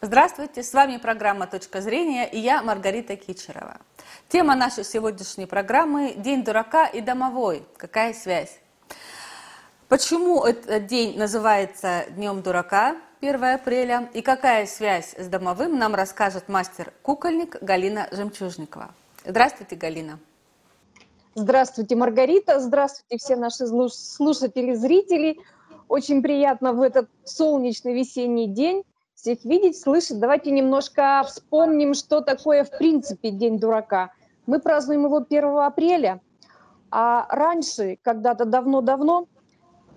Здравствуйте, с вами программа «Точка зрения» и я Маргарита Кичерова. Тема нашей сегодняшней программы – День дурака и домовой. Какая связь? Почему этот день называется Днем дурака, 1 апреля, и какая связь с домовым, нам расскажет мастер-кукольник Галина Жемчужникова. Здравствуйте, Галина. Здравствуйте, Маргарита. Здравствуйте, все наши слушатели, зрители. Очень приятно в этот солнечный весенний день всех видеть, слышать. Давайте немножко вспомним, что такое в принципе День дурака. Мы празднуем его 1 апреля, а раньше, когда-то давно-давно,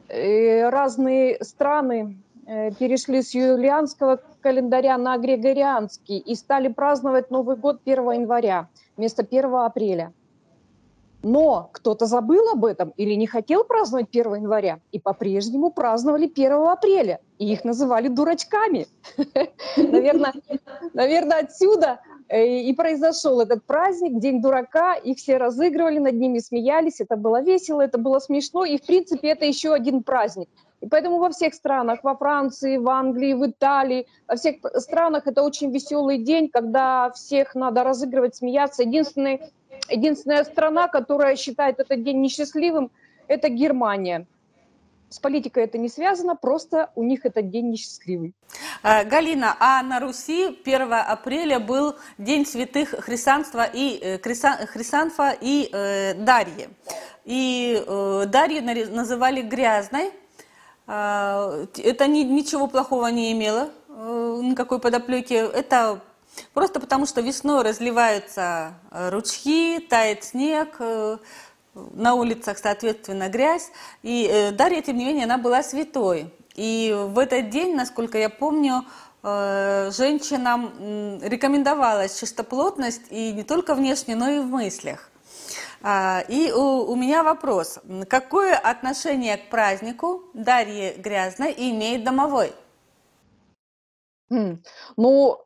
э, разные страны э, перешли с юлианского календаря на григорианский и стали праздновать Новый год 1 января вместо 1 апреля. Но кто-то забыл об этом или не хотел праздновать 1 января, и по-прежнему праздновали 1 апреля, и их называли дурачками. Наверное, наверное, отсюда э, и произошел этот праздник, День дурака, их все разыгрывали, над ними смеялись, это было весело, это было смешно, и, в принципе, это еще один праздник. И поэтому во всех странах, во Франции, в Англии, в Италии, во всех странах это очень веселый день, когда всех надо разыгрывать, смеяться. Единственный Единственная страна, которая считает этот день несчастливым, это Германия. С политикой это не связано, просто у них этот день несчастливый. А, Галина, а на Руси 1 апреля был День святых Хрисанства и, э, Хрисанфа и э, Дарьи. И э, Дарью называли грязной. Э, это ни, ничего плохого не имело, э, никакой подоплеки. Это Просто потому, что весной разливаются э, ручьи, тает снег, э, на улицах, соответственно, грязь. И э, Дарья, тем не менее, она была святой. И в этот день, насколько я помню, женщинам рекомендовалась чистоплотность и не только внешне, но и в мыслях. А, и у, у меня вопрос. Какое отношение к празднику Дарьи Грязной имеет домовой? Хм, ну,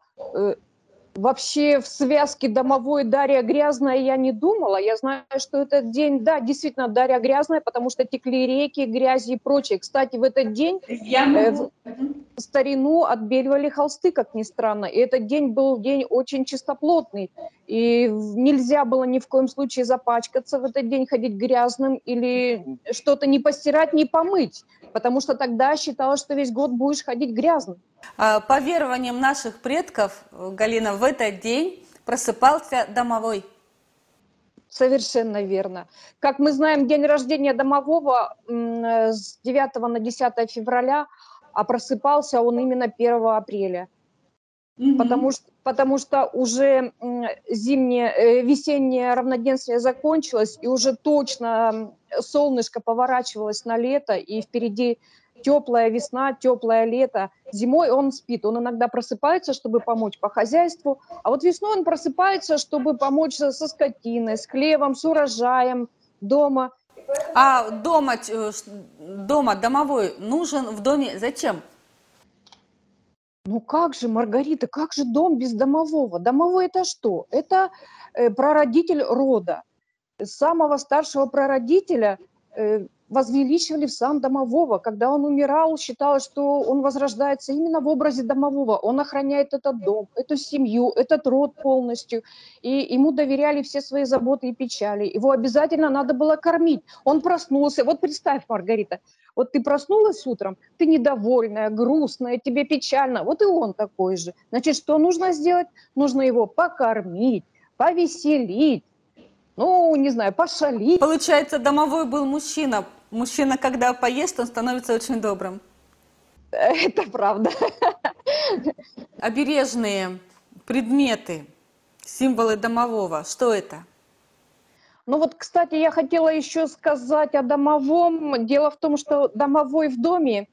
Вообще в связке домовой Дарья Грязная я не думала. Я знаю, что этот день, да, действительно Дарья Грязная, потому что текли реки, грязи и прочее. Кстати, в этот день э, в старину отбеливали холсты, как ни странно. И этот день был день очень чистоплотный. И нельзя было ни в коем случае запачкаться в этот день, ходить грязным или что-то не постирать, не помыть. Потому что тогда считалось, что весь год будешь ходить грязным. А, по верованиям наших предков, Галина, в этот день просыпался домовой. Совершенно верно. Как мы знаем, день рождения домового с 9 на 10 февраля, а просыпался он именно 1 апреля. Mm-hmm. Потому, что, потому что уже зимнее, э, весеннее равноденствие закончилось, и уже точно солнышко поворачивалось на лето, и впереди теплая весна, теплое лето. Зимой он спит, он иногда просыпается, чтобы помочь по хозяйству, а вот весной он просыпается, чтобы помочь со скотиной, с хлебом, с урожаем дома. А дома, э, дома домовой нужен в доме зачем? Ну как же, Маргарита, как же дом без домового? Домовой это что? Это э, прародитель рода. Самого старшего прародителя э, возвеличивали в сан домового. Когда он умирал, считалось, что он возрождается именно в образе домового. Он охраняет этот дом, эту семью, этот род полностью. И ему доверяли все свои заботы и печали. Его обязательно надо было кормить. Он проснулся. Вот представь, Маргарита, вот ты проснулась утром, ты недовольная, грустная, тебе печально. Вот и он такой же. Значит, что нужно сделать? Нужно его покормить, повеселить, ну, не знаю, пошалить. Получается, домовой был мужчина. Мужчина, когда поест, он становится очень добрым. Это правда. Обережные предметы, символы домового, что это? Ну вот, кстати, я хотела еще сказать о домовом. Дело в том, что домовой в доме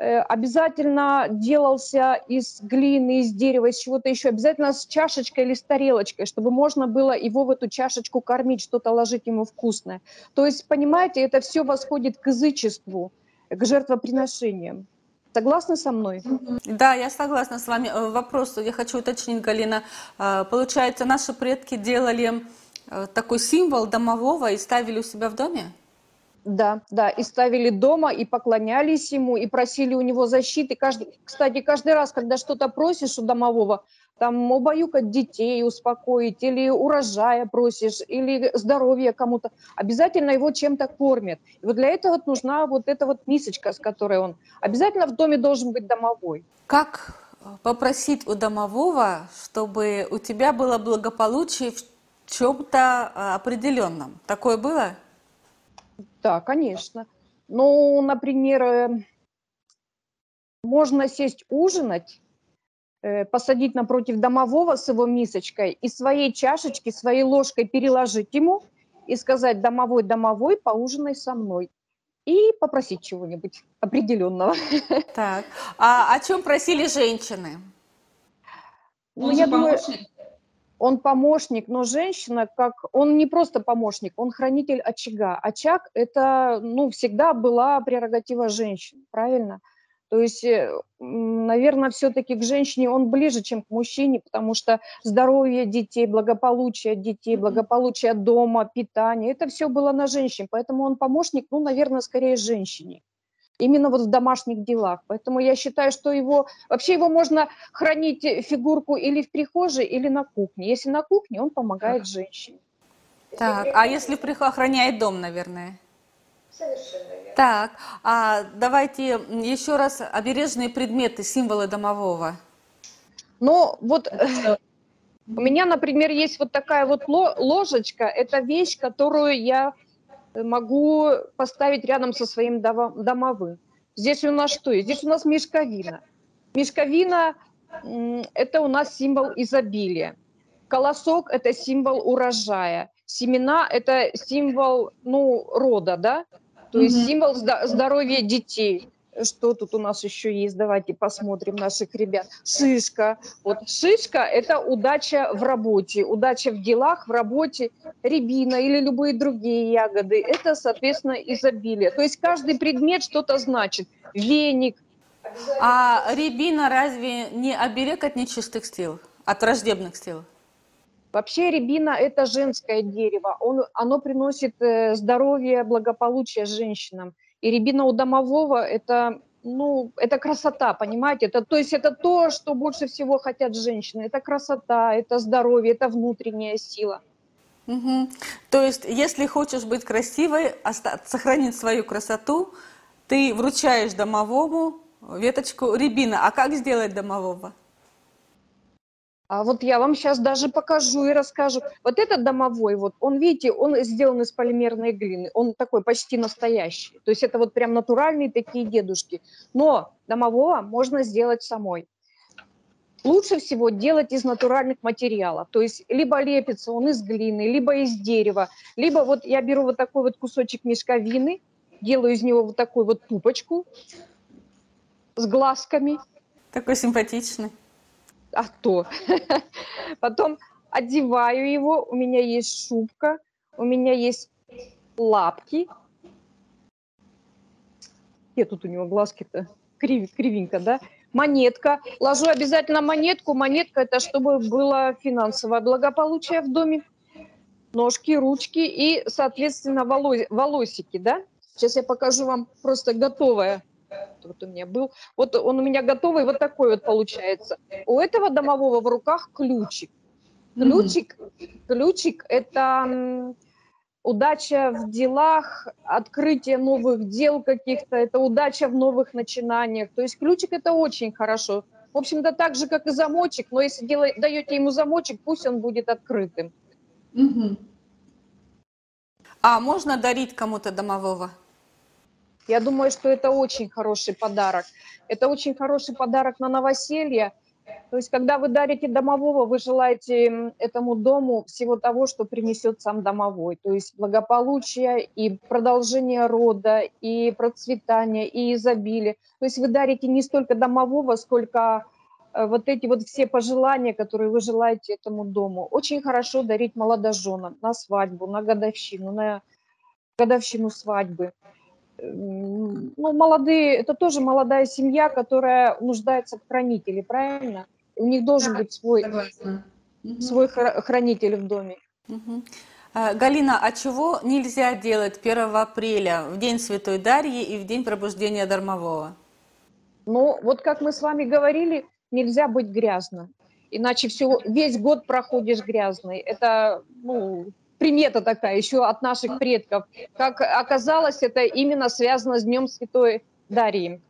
обязательно делался из глины, из дерева, из чего-то еще, обязательно с чашечкой или с тарелочкой, чтобы можно было его в эту чашечку кормить, что-то ложить ему вкусное. То есть, понимаете, это все восходит к язычеству, к жертвоприношениям. Согласны со мной? Да, я согласна с вами. Э, вопрос я хочу уточнить, Галина. Э, получается, наши предки делали такой символ домового и ставили у себя в доме? Да, да, и ставили дома, и поклонялись ему, и просили у него защиты. Каждый, кстати, каждый раз, когда что-то просишь у домового, там убаюкать детей, успокоить, или урожая просишь, или здоровье кому-то, обязательно его чем-то кормят. И вот для этого нужна вот эта вот мисочка, с которой он... Обязательно в доме должен быть домовой. Как попросить у домового, чтобы у тебя было благополучие в чем-то а, определенном? Такое было? Да, конечно. Ну, например, э, можно сесть ужинать, э, посадить напротив домового с его мисочкой и своей чашечки, своей ложкой переложить ему и сказать «домовой, домовой, поужинай со мной» и попросить чего-нибудь определенного. Так, а о чем просили женщины? Ну, я думаю, он помощник, но женщина, как он не просто помощник, он хранитель очага. Очаг – это, ну, всегда была прерогатива женщин, правильно? То есть, э, наверное, все-таки к женщине он ближе, чем к мужчине, потому что здоровье детей, благополучие детей, благополучие дома, питание – это все было на женщине, поэтому он помощник, ну, наверное, скорее женщине именно вот в домашних делах. Поэтому я считаю, что его, вообще его можно хранить э, фигурку или в прихожей, или на кухне. Если на кухне, он помогает женщине. Так, а если охраняет дом, наверное? Совершенно верно. Так, а давайте еще раз обережные предметы, символы домового. Ну, вот э, у меня, например, есть вот такая вот ложечка. Это вещь, которую я могу поставить рядом со своим домовым. Здесь у нас что? Здесь у нас мешковина. Мешковина – это у нас символ изобилия. Колосок – это символ урожая. Семена – это символ ну, рода, да? То есть символ здоровья детей что тут у нас еще есть, давайте посмотрим наших ребят. Шишка. Вот шишка – это удача в работе, удача в делах, в работе. Рябина или любые другие ягоды – это, соответственно, изобилие. То есть каждый предмет что-то значит. Веник. А рябина разве не оберег от нечистых сил, от враждебных сил? Вообще рябина – это женское дерево. Он, оно приносит э, здоровье, благополучие женщинам. И рябина у домового – это, ну, это красота, понимаете? Это, то есть это то, что больше всего хотят женщины. Это красота, это здоровье, это внутренняя сила. Угу. То есть, если хочешь быть красивой, сохранить свою красоту, ты вручаешь домовому веточку рябина. А как сделать домового? А вот я вам сейчас даже покажу и расскажу. Вот этот домовой, вот он, видите, он сделан из полимерной глины. Он такой почти настоящий. То есть это вот прям натуральные такие дедушки. Но домового можно сделать самой. Лучше всего делать из натуральных материалов. То есть либо лепится он из глины, либо из дерева, либо вот я беру вот такой вот кусочек мешковины, делаю из него вот такую вот пупочку с глазками. Такой симпатичный а то. Потом одеваю его, у меня есть шубка, у меня есть лапки. Где тут у него глазки-то? Крив, кривенько, да? Монетка. Ложу обязательно монетку. Монетка – это чтобы было финансовое благополучие в доме. Ножки, ручки и, соответственно, волосики, да? Сейчас я покажу вам просто готовое вот у меня был. Вот он у меня готовый, вот такой вот получается. У этого домового в руках ключик. Ключик, mm-hmm. ключик – это удача в делах, открытие новых дел каких-то, это удача в новых начинаниях. То есть ключик – это очень хорошо. В общем-то, так же, как и замочек, но если делай, даете ему замочек, пусть он будет открытым. Угу. А можно дарить кому-то домового? Я думаю, что это очень хороший подарок. Это очень хороший подарок на новоселье. То есть, когда вы дарите домового, вы желаете этому дому всего того, что принесет сам домовой. То есть благополучие и продолжение рода, и процветание, и изобилие. То есть вы дарите не столько домового, сколько э, вот эти вот все пожелания, которые вы желаете этому дому. Очень хорошо дарить молодоженам на свадьбу, на годовщину, на годовщину свадьбы ну, молодые, это тоже молодая семья, которая нуждается в хранителе, правильно? У них должен быть свой, свой хранитель в доме. Э, Галина, а чего нельзя делать 1 апреля, в День Святой Дарьи и в День пробуждения Дармового? Ну, вот как мы с вами говорили, нельзя быть грязно. Иначе все, весь год проходишь грязный. Это ну, примета такая еще от наших предков. Как оказалось, это именно связано с Днем Святой Дарьи.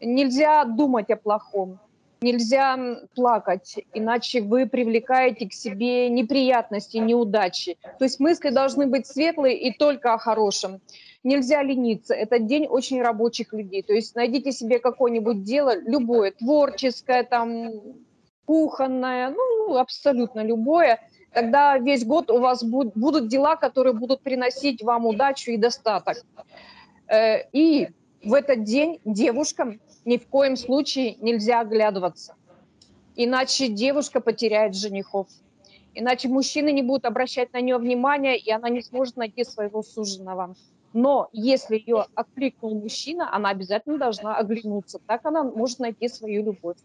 Нельзя думать о плохом, нельзя плакать, иначе вы привлекаете к себе неприятности, неудачи. То есть мысли должны быть светлые и только о хорошем. Нельзя лениться. Этот день очень рабочих людей. То есть найдите себе какое-нибудь дело, любое, творческое, там, кухонное, ну, абсолютно любое. Тогда весь год у вас будут дела, которые будут приносить вам удачу и достаток. Э, и в этот день девушкам ни в коем случае нельзя оглядываться. Иначе девушка потеряет женихов. Иначе мужчины не будут обращать на нее внимания, и она не сможет найти своего суженого. Но если ее откликнул мужчина, она обязательно должна оглянуться. Так она может найти свою любовь.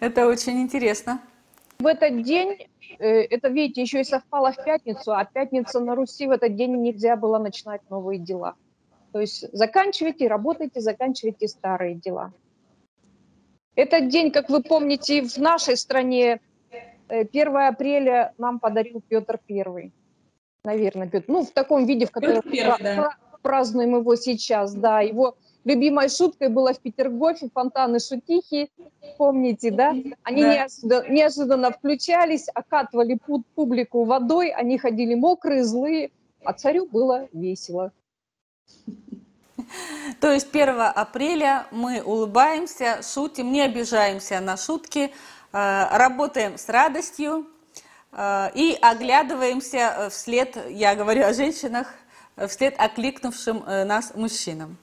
Это очень интересно. В этот день, э, это, видите, еще и совпало в пятницу, а пятница на Руси в этот день нельзя было начинать новые дела. То есть заканчивайте, работайте, заканчивайте старые дела. Этот день, как вы помните, в нашей стране 1 э, апреля нам подарил Петр Первый. Наверное, Петр. Ну, в таком виде, в котором мы да. празднуем его сейчас. Да, его любимой шуткой было в Петергофе фонтаны шутихи, помните, да? Они да. Неожиданно, неожиданно включались, окатывали публику водой, они ходили мокрые, злые, а царю было весело. То есть 1 апреля мы улыбаемся, шутим, не обижаемся на шутки, э, работаем с радостью э, и оглядываемся вслед, я говорю о женщинах, вслед окликнувшим э, нас мужчинам.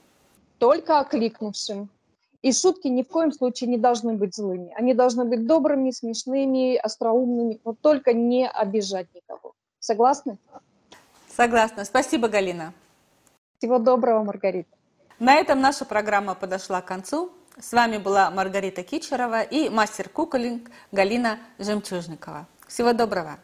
Только окликнувшим. И шутки ни в коем случае не должны быть злыми. Они должны быть добрыми, смешными, остроумными, но только не обижать никого. Согласны? Согласна. Спасибо, Галина. Всего доброго, Маргарита. На этом наша программа подошла к концу. С вами была Маргарита Кичерова и мастер куколинг Галина Жемчужникова. Всего доброго!